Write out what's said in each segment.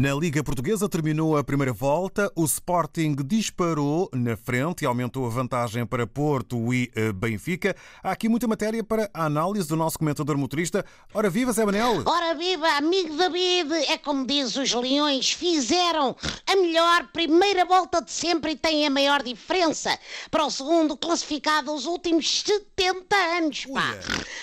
Na Liga Portuguesa terminou a primeira volta, o Sporting disparou na frente e aumentou a vantagem para Porto e eh, Benfica. Há aqui muita matéria para a análise do nosso comentador motorista. Ora viva, Zé Manel! Ora viva, amigo David! É como diz os leões, fizeram a melhor primeira volta de sempre e têm a maior diferença para o segundo classificado os últimos 70 anos, pá!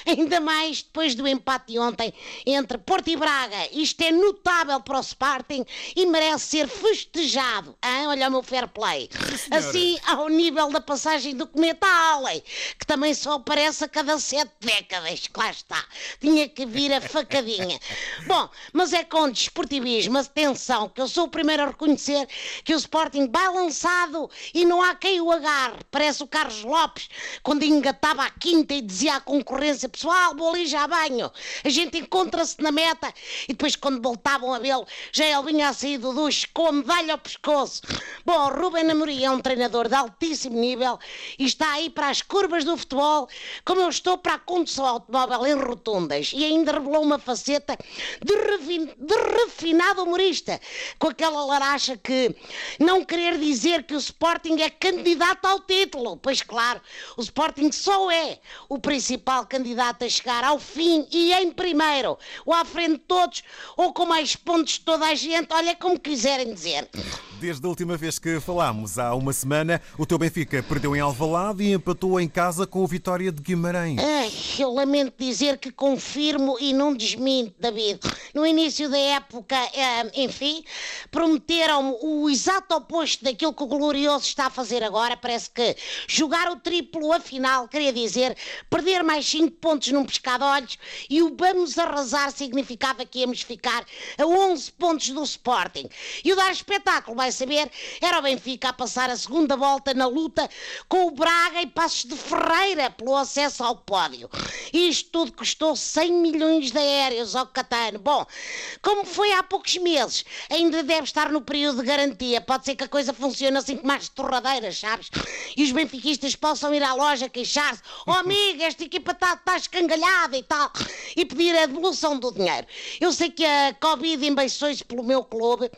Ainda mais depois do empate de ontem entre Porto e Braga. Isto é notável para o Sporting e merece ser festejado. Hein? Olha o meu fair play. assim, ao nível da passagem do cometa Halley, que também só aparece a cada sete décadas. Lá está. Tinha que vir a facadinha. Bom, mas é com desportivismo, atenção, que eu sou o primeiro a reconhecer que o Sporting vai lançado e não há quem o agarre. Parece o Carlos Lopes, quando engatava a quinta e dizia à concorrência, pessoal, vou ali já banho. A gente encontra-se na meta e depois quando voltavam a vê-lo, já ele vinha a sair do duche com a medalha ao pescoço. Bom, Ruben Amorim é um treinador de altíssimo nível e está aí para as curvas do futebol, como eu estou para a condução automóvel em rotundas. E ainda revelou uma faceta de, de refinado humorista, com aquela laracha que não querer dizer que o Sporting é candidato ao título. Pois claro, o Sporting só é o principal candidato a chegar ao fim e em primeiro, ou à frente de todos, ou com mais pontos de toda a gente, olha como quiserem dizer. Desde a última vez que falámos, há uma semana, o teu Benfica perdeu em Alvalade e empatou em casa com o Vitória de Guimarães. Ai, eu lamento dizer que confirmo e não desminto, David. No início da época, eh, enfim, prometeram o exato oposto daquilo que o Glorioso está a fazer agora. Parece que jogar o triplo, afinal, queria dizer perder mais 5 pontos num pescado olhos e o vamos arrasar significava que íamos ficar a 11 pontos do Sporting. E o dar espetáculo, vai saber, era o Benfica a passar a segunda volta na luta com o Braga e Passos de Ferreira pelo acesso ao pódio. Isto tudo custou 100 milhões de aéreos ao Catano. Bom, como foi há poucos meses, ainda deve estar no período de garantia. Pode ser que a coisa funcione assim com mais torradeiras, sabes? E os benfiquistas possam ir à loja queixar-se: Oh amigo, esta equipa está tá escangalhada e tal, e pedir a devolução do dinheiro. Eu sei que a Covid embeiçou-se pelo meu clube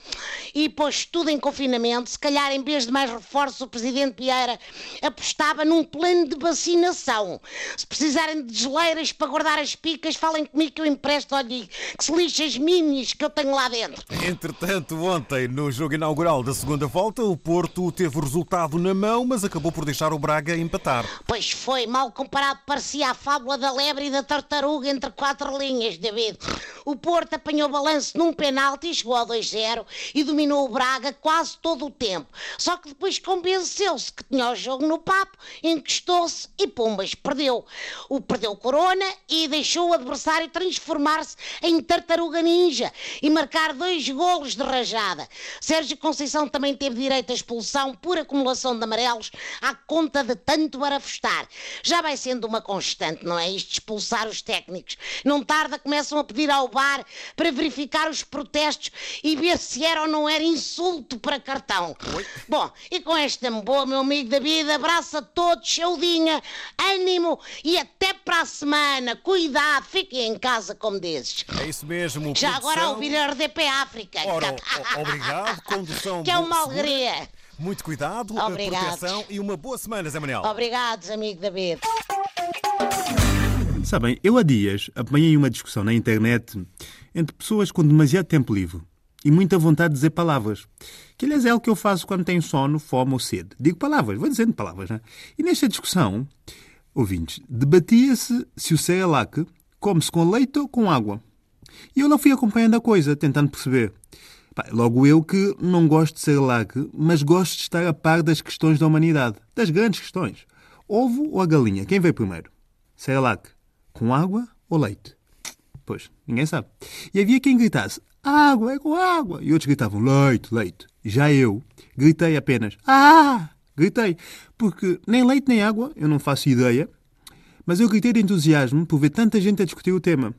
e pôs tudo em confinamento. Se calhar, em vez de mais reforços, o presidente Vieira apostava num plano de vacinação. Se precisarem de geleiras para guardar as picas, falem comigo que eu empresto, olha, que se lixe as minis que eu tenho lá dentro. Entretanto, ontem, no jogo inaugural da segunda volta, o Porto teve o resultado na mão, mas acabou por deixar o Braga empatar. Pois foi, mal comparado, parecia a fábula da lebre e da tartaruga entre quatro linhas, David. O Porto apanhou balanço num penalti, chegou ao 2-0 e dominou o Braga quase todo o tempo. Só que depois convenceu-se que tinha o jogo no papo, encostou-se e pumbas, perdeu. O perdeu Corona e deixou o adversário transformar-se em tartaruga ninja e marcar dois golos de rajada. Sérgio Conceição também teve direito à expulsão por acumulação de amarelos à conta de tanto barafustar. Já vai sendo uma constante, não é? Isto de expulsar os técnicos. Não tarda, começam a pedir ao bar para verificar os protestos e ver se era ou não era insulto para cartão. Oi. Bom, e com esta boa, meu amigo David, abraço a todos, saudinha, ânimo e até para a semana. Cuidado, fiquem em casa como desses. É isso mesmo. Já agora a ouvir a RDP África. Ora, o- obrigado. Condução Que é uma segura. alegria. Muito cuidado, Obrigado. proteção e uma boa semana, Zé Manel. Obrigados, amigo David. Sabem, eu há dias apanhei uma discussão na internet entre pessoas com demasiado tempo livre e muita vontade de dizer palavras. Que, aliás, é algo que eu faço quando tenho sono, fome ou sede. Digo palavras, vou dizendo palavras, né? E nesta discussão, ouvintes, debatia-se se o Cerelac come-se com leite ou com água. E eu lá fui acompanhando a coisa, tentando perceber. Logo eu que não gosto de Cerelac, mas gosto de estar a par das questões da humanidade. Das grandes questões. Ovo ou a galinha? Quem veio primeiro? Cerelac, com água ou leite? Pois, ninguém sabe. E havia quem gritasse, água, é com água. E outros gritavam, leite, leite. Já eu gritei apenas, ah! Gritei, porque nem leite nem água, eu não faço ideia, mas eu gritei de entusiasmo por ver tanta gente a discutir o tema.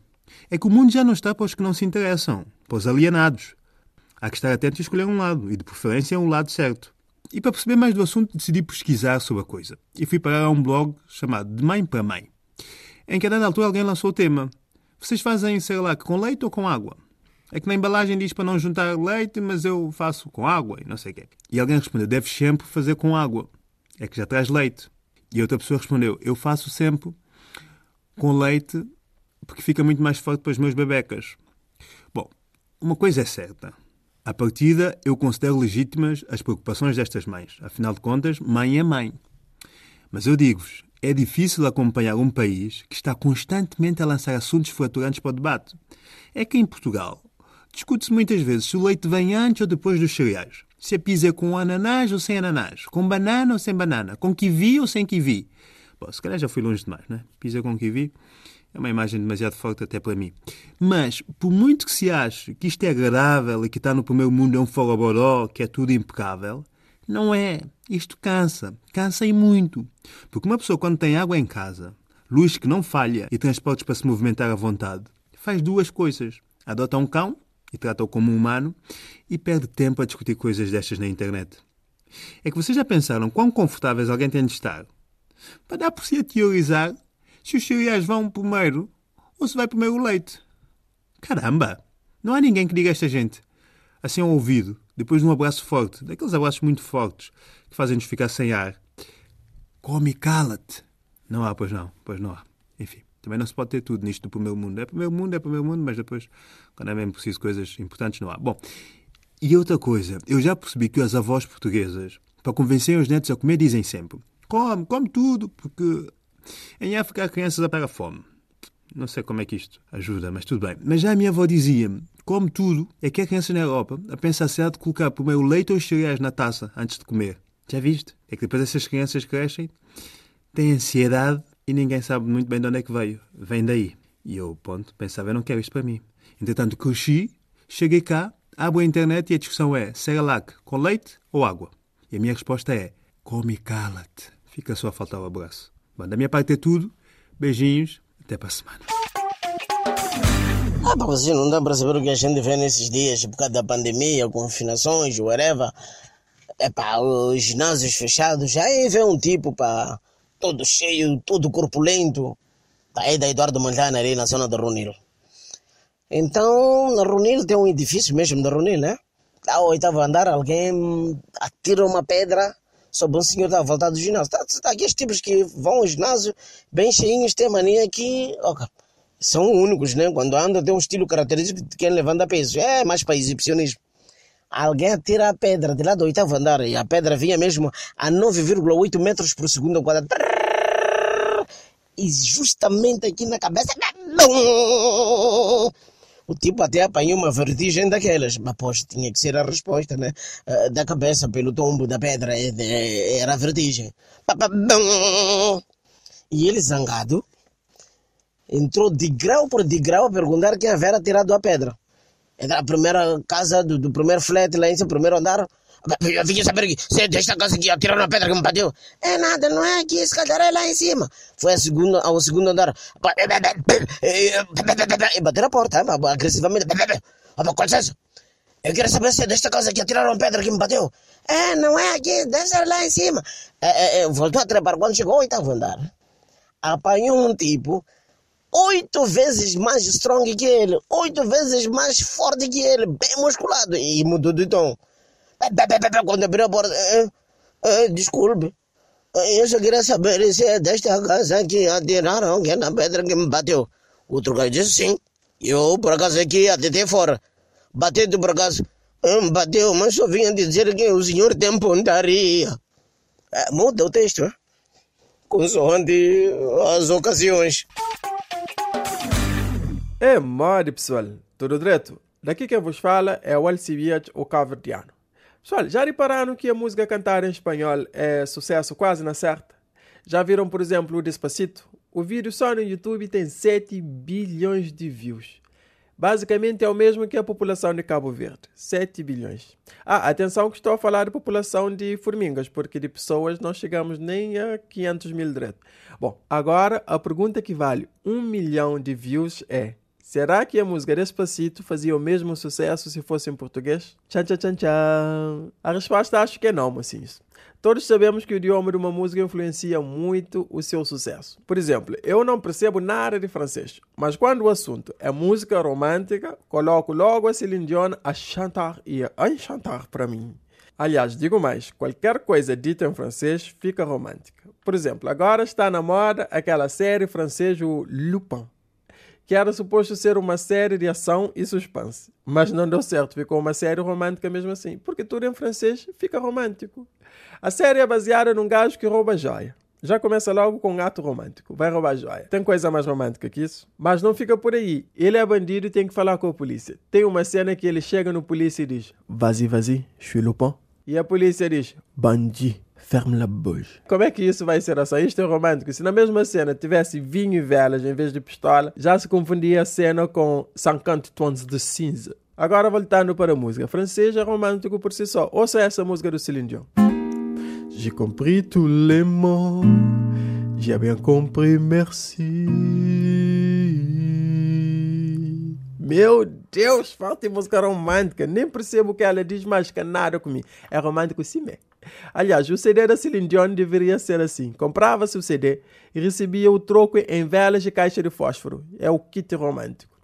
É que o mundo já não está para os que não se interessam, para os alienados. Há que estar atento e escolher um lado, e de preferência um lado certo. E para perceber mais do assunto, decidi pesquisar sobre a coisa. E fui parar a um blog chamado De Mãe para Mãe, em que a dada altura alguém lançou o tema. Vocês fazem, sei lá, com leite ou com água? É que na embalagem diz para não juntar leite, mas eu faço com água e não sei o quê. E alguém respondeu, deves sempre fazer com água. É que já traz leite. E outra pessoa respondeu, eu faço sempre com leite porque fica muito mais forte para os meus bebecas. Bom, uma coisa é certa. À partida, eu considero legítimas as preocupações destas mães. Afinal de contas, mãe é mãe. Mas eu digo-vos, é difícil acompanhar um país que está constantemente a lançar assuntos fraturantes para o debate. É que em Portugal discute-se muitas vezes se o leite vem antes ou depois dos cereais. Se a pizza é com ananás ou sem ananás, com banana ou sem banana, com kiwi ou sem kiwi. Bom, se calhar já fui longe demais, né? Pizza com kiwi é uma imagem demasiado forte até para mim. Mas, por muito que se ache que isto é agradável e que está no primeiro mundo é um falaboró, que é tudo impecável, não é. Isto cansa. Cansa e muito. Porque uma pessoa, quando tem água em casa, luz que não falha e transportes para se movimentar à vontade, faz duas coisas. Adota um cão e trata-o como um humano e perde tempo a discutir coisas destas na internet. É que vocês já pensaram quão confortáveis alguém tem de estar para dar por si a teorizar se os cereais vão primeiro ou se vai primeiro o leite. Caramba! Não há ninguém que diga a esta gente, assim ao ouvido, depois de um abraço forte, daqueles abraços muito fortes que fazem-nos ficar sem ar. Come e cala-te. Não há, pois não, pois não há. Enfim, também não se pode ter tudo nisto do primeiro mundo. É primeiro mundo, é primeiro mundo, mas depois, quando é mesmo preciso coisas importantes, não há. Bom, e outra coisa, eu já percebi que as avós portuguesas, para convencerem os netos a comer, dizem sempre: come, come tudo, porque em África há crianças a pegar fome. Não sei como é que isto ajuda, mas tudo bem. Mas já a minha avó dizia-me como tudo, é que a criança na Europa a pensar se há de colocar primeiro o leite ou os cereais na taça antes de comer. Já viste? É que depois essas crianças crescem, têm ansiedade e ninguém sabe muito bem de onde é que veio. Vem daí. E eu, ponto, pensava, eu não quero isto para mim. Entretanto, cresci, cheguei cá, abro a internet e a discussão é Cerelac com leite ou água? E a minha resposta é come e cala-te. Fica só a faltar o abraço. Bom, da minha parte é tudo. Beijinhos. Até para a semana. Ah, para assim, não dá para saber o que a gente vê nesses dias por causa da pandemia, confinações, whatever. É para os ginásios fechados. Aí vê um tipo, pá, todo cheio, todo corpulento. Tá aí da Eduardo Manjana ali na zona do Runil. Então, na Runil tem um edifício mesmo da Runil, né? Ao oitavo andar, alguém atira uma pedra sobre um senhor que está a voltar do ginásio. Tá, tá, aqueles tipos que vão ao ginásio bem cheinhos, têm mania que. São únicos, né? Quando andam, tem um estilo característico de quem levanta peso. É mais para exibicionismo. Alguém atira a pedra de lá do oitavo andar e a pedra vinha mesmo a 9,8 metros por segundo quadrado. E justamente aqui na cabeça. O tipo até apanhou uma vertigem daquelas. Mas, poxa, tinha que ser a resposta, né? Da cabeça pelo tombo da pedra. Era a vertigem. E ele zangado entrou de grau por de grau a perguntar quem havia tirado a pedra. A primeira casa do, do primeiro flat lá em cima, primeiro andar. Eu fiquei saber que é desta casa que atiraram a pedra que me bateu. É nada, não é aqui, esse é lá em cima. Foi a segunda, ao segundo andar. E bateram a porta, agressivamente. Com licença. Eu quero saber se é desta casa que atiraram a pedra que me bateu. É, não é aqui, ser lá em cima. É, é, voltou a trepar quando chegou ao oitavo andar. Apanhou um tipo oito vezes mais strong que ele, oito vezes mais forte que ele, bem musculado, e mudou de tom. Quando abriu a porta, é, é, desculpe, eu só queria saber se é desta casa que atiraram que é na pedra que me bateu. O outro cara disse sim, eu por acaso aqui até fora, batendo por acaso, me bateu, mas só vinha dizer que o senhor tem pontaria. É, muda o texto, hein? consoante as ocasiões. É mole, pessoal. Tudo direto? Daqui quem vos fala é o Alcibiades, o caverdiano. Pessoal, já repararam que a música cantada em espanhol é sucesso quase na certa? Já viram, por exemplo, o Despacito? O vídeo só no YouTube tem 7 bilhões de views. Basicamente é o mesmo que a população de Cabo Verde, 7 bilhões. Ah, atenção que estou a falar de população de formigas, porque de pessoas não chegamos nem a 500 mil direto. Bom, agora a pergunta que vale 1 milhão de views é Será que a música Despacito fazia o mesmo sucesso se fosse em português? Tchan, tchan, tchan, tchan. A resposta acho que é não, mocinhos. Todos sabemos que o idioma de uma música influencia muito o seu sucesso. Por exemplo, eu não percebo nada de francês, mas quando o assunto é música romântica, coloco logo a Celine Dion a chantar e a enchantar para mim. Aliás, digo mais, qualquer coisa dita em francês fica romântica. Por exemplo, agora está na moda aquela série francesa Lupin que era suposto ser uma série de ação e suspense. Mas não deu certo, ficou uma série romântica mesmo assim, porque tudo em francês fica romântico. A série é baseada num gajo que rouba joia. Já começa logo com um ato romântico. Vai roubar joia. Tem coisa mais romântica que isso? Mas não fica por aí. Ele é bandido e tem que falar com a polícia. Tem uma cena que ele chega no polícia e diz: Vas-y, vas-y, je suis Lupin. E a polícia diz: Bandi. Ferme la bouche. Como é que isso vai ser? Isto é romântico. Se na mesma cena tivesse vinho e velas em vez de pistola, já se confundia a cena com 50 tons de cinza. Agora voltando para a música. Francês é romântico por si só. Ouça essa música do Céline Dion. J'ai compris tous les mots. J'ai bien compris, merci. Meu Deus, falta música romântica. Nem percebo o que ela diz mais que nada comigo. É romântico sim mesmo. Aliás, o CD da Celine Dion deveria ser assim: comprava-se o CD e recebia o troco em velas de caixa de fósforo. É o kit romântico.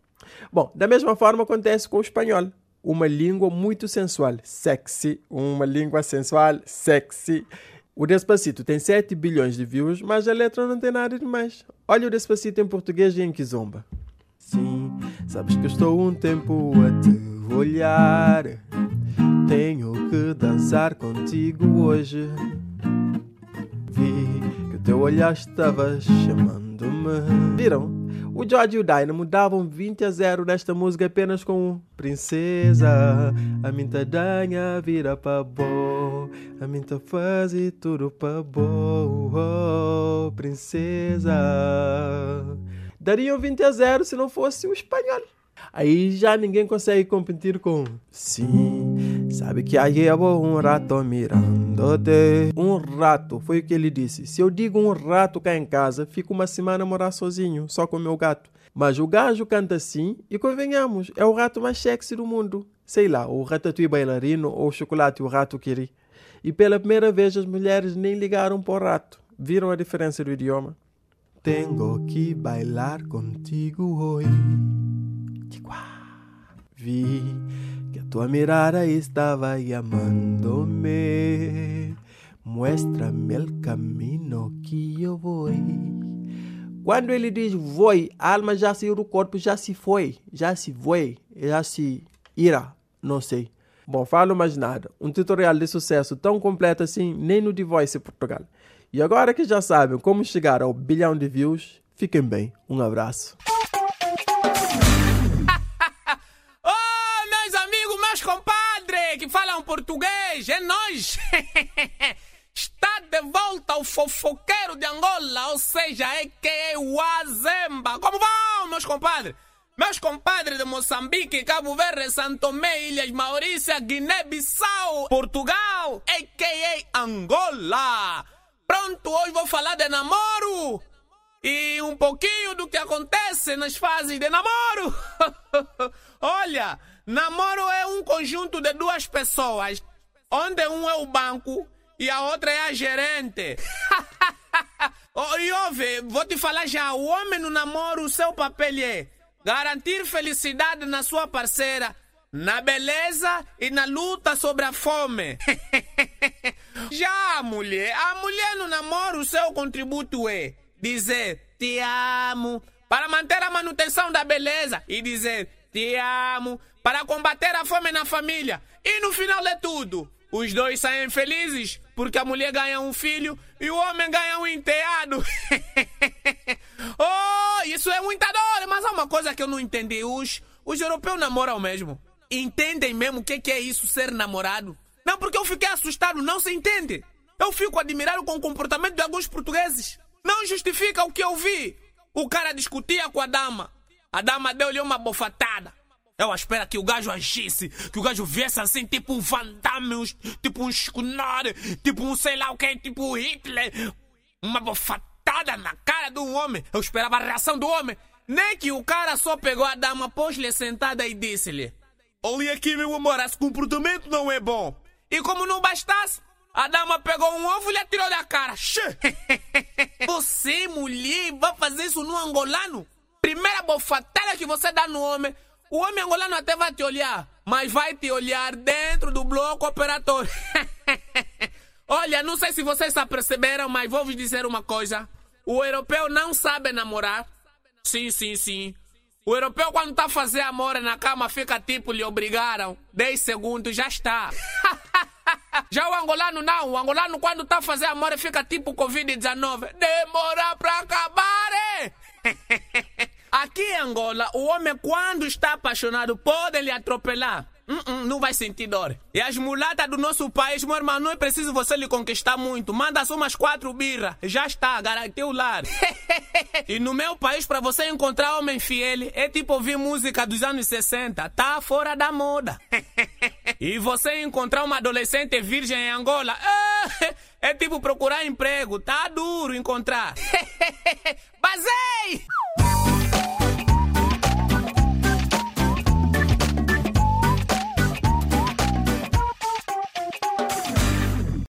Bom, da mesma forma acontece com o espanhol. Uma língua muito sensual, sexy, uma língua sensual, sexy. O Despacito tem 7 bilhões de views, mas a letra não tem nada demais. Olha o Despacito em português e em Kizomba. Sim, sabes que estou um tempo a te olhar. Tenho que dançar contigo hoje. Vi que o teu olhar estava chamando-me. Viram? O George e o Dynamo davam 20 a 0 nesta música apenas com Princesa, a minha danha vira para bo, a minha faz tudo para bo, oh, princesa. Dariam 20 a 0 se não fosse o espanhol. Aí já ninguém consegue competir com Sim, sabe que aí llevo um rato mirando-te. Um rato, foi o que ele disse. Se eu digo um rato cá em casa, fico uma semana a morar sozinho, só com o meu gato. Mas o gajo canta assim e convenhamos, é o rato mais sexy do mundo. Sei lá, o ratatouille bailarino ou o chocolate o rato queri. E pela primeira vez as mulheres nem ligaram para o rato. Viram a diferença do idioma? Tengo que bailar contigo hoje. Vi que a tua mirada estava chamando-me. Muéstrame el camino que eu vou. Quando ele diz foi, a alma já saiu do corpo, já se foi, já se foi, já se irá, não sei. Bom, falo mais nada. Um tutorial de sucesso tão completo assim, nem no The Voice Portugal. E agora que já sabem como chegar ao bilhão de views, fiquem bem. Um abraço. Português, é nós. Está de volta o fofoqueiro de Angola, ou seja, é que é o Azemba. Como vão, meus compadres? Meus compadres de Moçambique, Cabo Verde, Santo Tomé, Ilhas Maurícia, Guiné-Bissau, Portugal, a.k.a. Angola. Pronto, hoje vou falar de namoro e um pouquinho do que acontece nas fases de namoro. Olha, Namoro é um conjunto de duas pessoas, onde um é o banco e a outra é a gerente. oh, e ouve, vou te falar já, o homem no namoro, o seu papel é garantir felicidade na sua parceira, na beleza e na luta sobre a fome. já a mulher, a mulher no namoro, o seu contributo é dizer te amo para manter a manutenção da beleza e dizer te amo para combater a fome na família. E no final de tudo, os dois saem felizes porque a mulher ganha um filho e o homem ganha um enteado. oh, isso é muita dor, mas há uma coisa que eu não entendi. Os, os europeus namoram mesmo. Entendem mesmo o que, que é isso, ser namorado? Não, porque eu fiquei assustado, não se entende. Eu fico admirado com o comportamento de alguns portugueses. Não justifica o que eu vi. O cara discutia com a dama. A dama deu-lhe uma bofatada. Eu espero que o gajo agisse, que o gajo viesse assim, tipo um Van Damme, tipo um Schunner, tipo um sei lá o que, tipo Hitler. Uma bofatada na cara do homem. Eu esperava a reação do homem. Nem que o cara só pegou a dama, pôs-lhe sentada e disse-lhe: Olha aqui, meu amor, esse comportamento não é bom. E como não bastasse, A dama pegou um ovo e lhe atirou da cara. Você, mulher, vai fazer isso no angolano? Primeira bofatada que você dá no homem, o homem angolano até vai te olhar, mas vai te olhar dentro do bloco operatório. Olha, não sei se vocês já perceberam, mas vou vos dizer uma coisa. O europeu não sabe namorar. Sim, sim, sim. O europeu, quando tá fazer amor na cama, fica tipo, lhe obrigaram. 10 segundos, já está. já o angolano não. O angolano, quando tá fazer amor, fica tipo Covid-19. Demora pra acabar, eh? Aqui em Angola, o homem, quando está apaixonado, pode lhe atropelar. Hum, hum, não vai sentir dor. E as mulatas do nosso país, meu irmão, não é preciso você lhe conquistar muito. Manda só umas quatro birras. Já está, garantiu o lar. e no meu país, para você encontrar homem fiel, é tipo ouvir música dos anos 60. Tá fora da moda. e você encontrar uma adolescente virgem em Angola, é tipo procurar emprego. Tá duro encontrar. Basei!